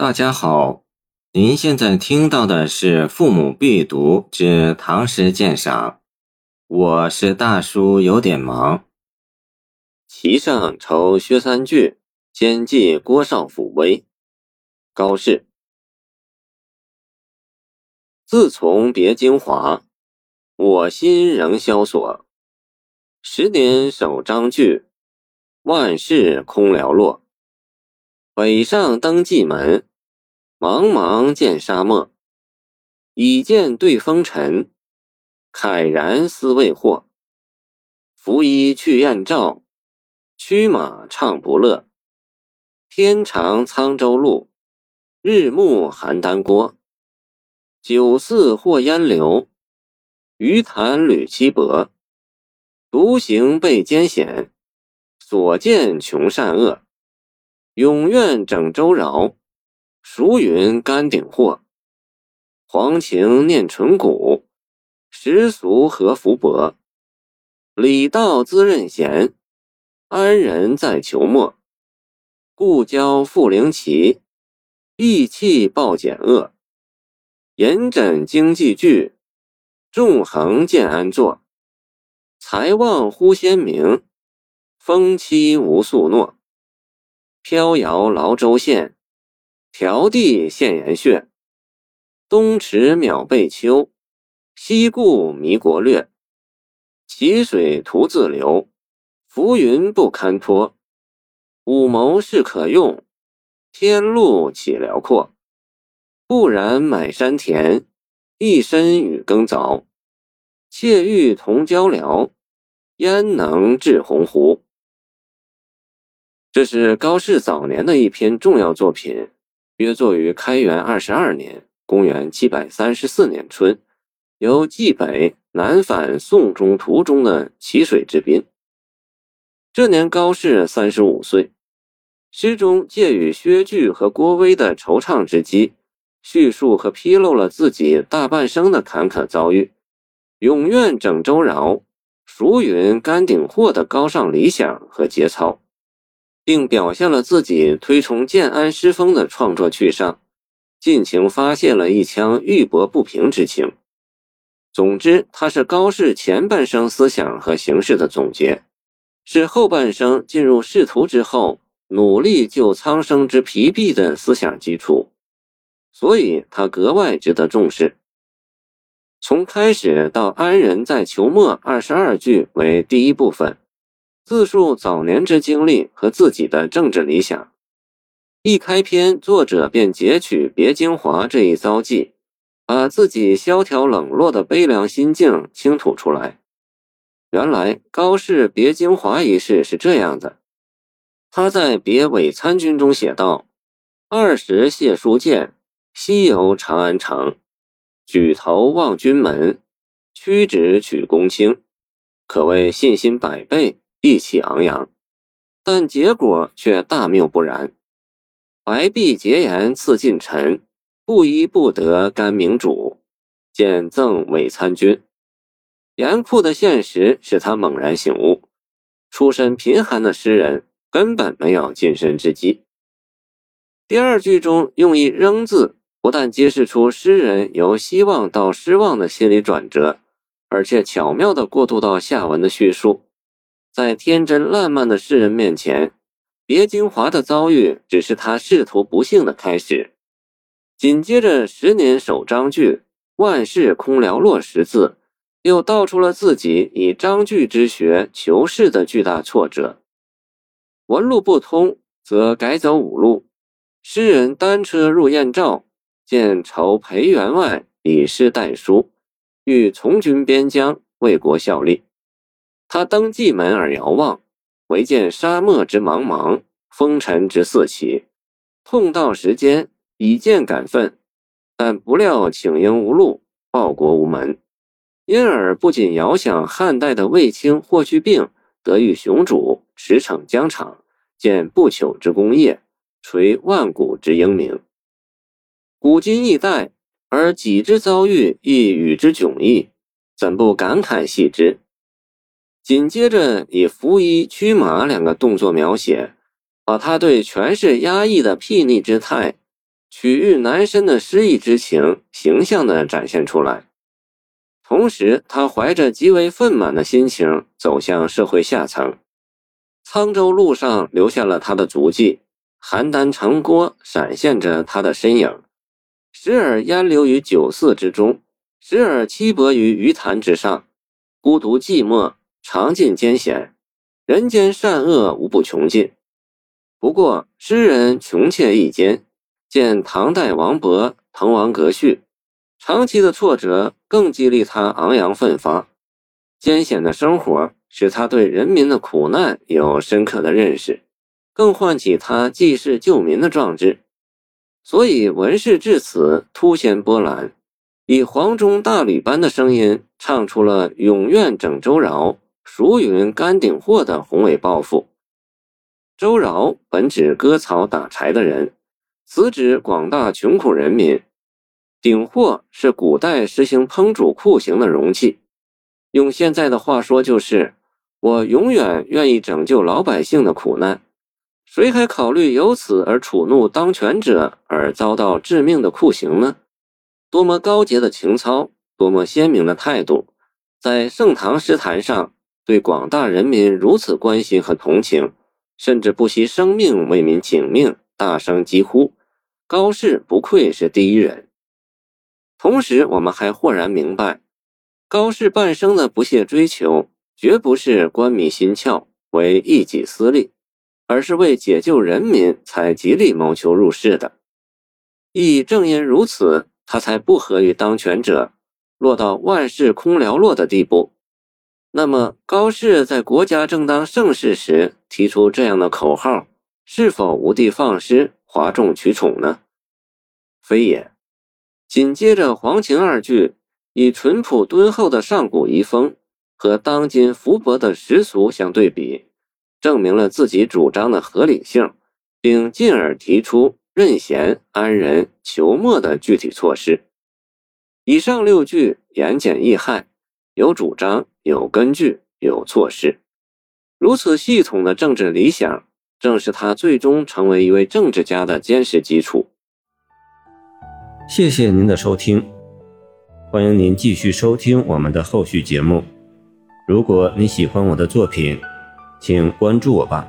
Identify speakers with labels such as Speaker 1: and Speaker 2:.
Speaker 1: 大家好，您现在听到的是《父母必读之唐诗鉴赏》，我是大叔，有点忙。
Speaker 2: 骑上酬薛三句，兼记郭少府威。高适。自从别京华，我心仍萧索。十年守章句，万事空寥落。北上登蓟门。茫茫见沙漠，已见对风尘。慨然思未获。拂衣去燕赵，驱马唱不乐。天长沧州路，日暮邯郸郭。酒肆或烟流，鱼潭屡栖泊。独行被艰险，所见穷善恶。永愿整周饶。熟云甘顶货，黄情念淳古，时俗何福薄？礼道滋任贤，安人在求末。故交复灵奇，意气报简恶。严枕经济具，纵横建安坐。才望忽先明，风期无素诺。飘摇劳州县。迢递现岩穴，东池渺背丘，西顾弥国略。其水徒自流，浮云不堪托。五谋是可用，天路岂辽阔？不然买山田，一身与耕凿。妾欲同交辽，焉能至鸿鹄？这是高适早年的一篇重要作品。约作于开元二十二年（公元734年）春，由冀北南返宋中途中的淇水之滨。这年高适三十五岁，诗中借与薛据和郭威的惆怅之机，叙述和披露了自己大半生的坎坷遭遇，永愿整周饶，熟云甘顶货的高尚理想和节操。并表现了自己推崇建安诗风的创作趣尚，尽情发泄了一腔郁薄不平之情。总之，他是高适前半生思想和形式的总结，是后半生进入仕途之后努力救苍生之疲弊的思想基础，所以他格外值得重视。从开始到安人在求末二十二句为第一部分。自述早年之经历和自己的政治理想。一开篇，作者便截取别京华这一遭际，把自己萧条冷落的悲凉心境倾吐出来。原来高适别京华一事是这样的：他在别伪参军中写道：“二十谢书剑，西游长安城，举头望君门，屈指取公卿，可谓信心百倍。”意气昂扬，但结果却大谬不然。白璧结言赐近臣，不依不得甘明主，见赠伪参军。严酷的现实使他猛然醒悟：出身贫寒的诗人根本没有晋升之机。第二句中用一“仍”字，不但揭示出诗人由希望到失望的心理转折，而且巧妙地过渡到下文的叙述。在天真烂漫的世人面前，别京华的遭遇只是他仕途不幸的开始。紧接着“十年守章句，万事空寥落”十字，又道出了自己以章句之学求仕的巨大挫折。文路不通，则改走五路。诗人单车入燕赵，见筹裴员外以诗代书，欲从军边疆，为国效力。他登蓟门而遥望，唯见沙漠之茫茫，风尘之四起。痛到时间，以剑感奋，但不料请缨无路，报国无门，因而不仅遥想汉代的卫青霍去病得遇雄主，驰骋疆场，建不朽之功业，垂万古之英名。古今异代，而己之遭遇亦与之迥异，怎不感慨系之？紧接着以拂衣驱马两个动作描写，把他对权势压抑的睥睨之态取悦男生的失意之情形象地展现出来。同时，他怀着极为愤满的心情走向社会下层。沧州路上留下了他的足迹，邯郸城郭闪现着他的身影，时而烟流于酒肆之中，时而栖泊于鱼潭之上，孤独寂寞，尝尽艰险，人间善恶无不穷尽。不过，诗人穷且益坚，见唐代王勃《滕王阁序》，长期的挫折更激励他昂扬奋发，艰险的生活。使他对人民的苦难有深刻的认识，更唤起他济世救民的壮志。所以文士至此突显波澜，以黄钟大吕般的声音唱出了“永愿拯周饶，孰云甘顶货”的宏伟抱负。周饶本指割草打柴的人，此指广大穷苦人民。鼎货是古代实行烹煮酷刑的容器，用现在的话说就是。我永远愿意拯救老百姓的苦难，谁还考虑由此而触怒当权者而遭到致命的酷刑呢？多么高洁的情操，多么鲜明的态度，在盛唐诗坛上对广大人民如此关心和同情，甚至不惜生命为民请命，大声疾呼，高适不愧是第一人。同时，我们还豁然明白，高适半生的不懈追求。绝不是官迷心窍，为一己私利，而是为解救人民才极力谋求入仕的。亦正因如此，他才不合于当权者，落到万事空寥落的地步。那么，高适在国家正当盛世时提出这样的口号，是否无的放矢、哗众取宠呢？非也。紧接着，黄情二句以淳朴敦厚的上古遗风。和当今福薄的时俗相对比，证明了自己主张的合理性，并进而提出任贤、安人、求墨的具体措施。以上六句言简意赅，有主张，有根据，有措施。如此系统的政治理想，正是他最终成为一位政治家的坚实基础。
Speaker 1: 谢谢您的收听，欢迎您继续收听我们的后续节目。如果你喜欢我的作品，请关注我吧。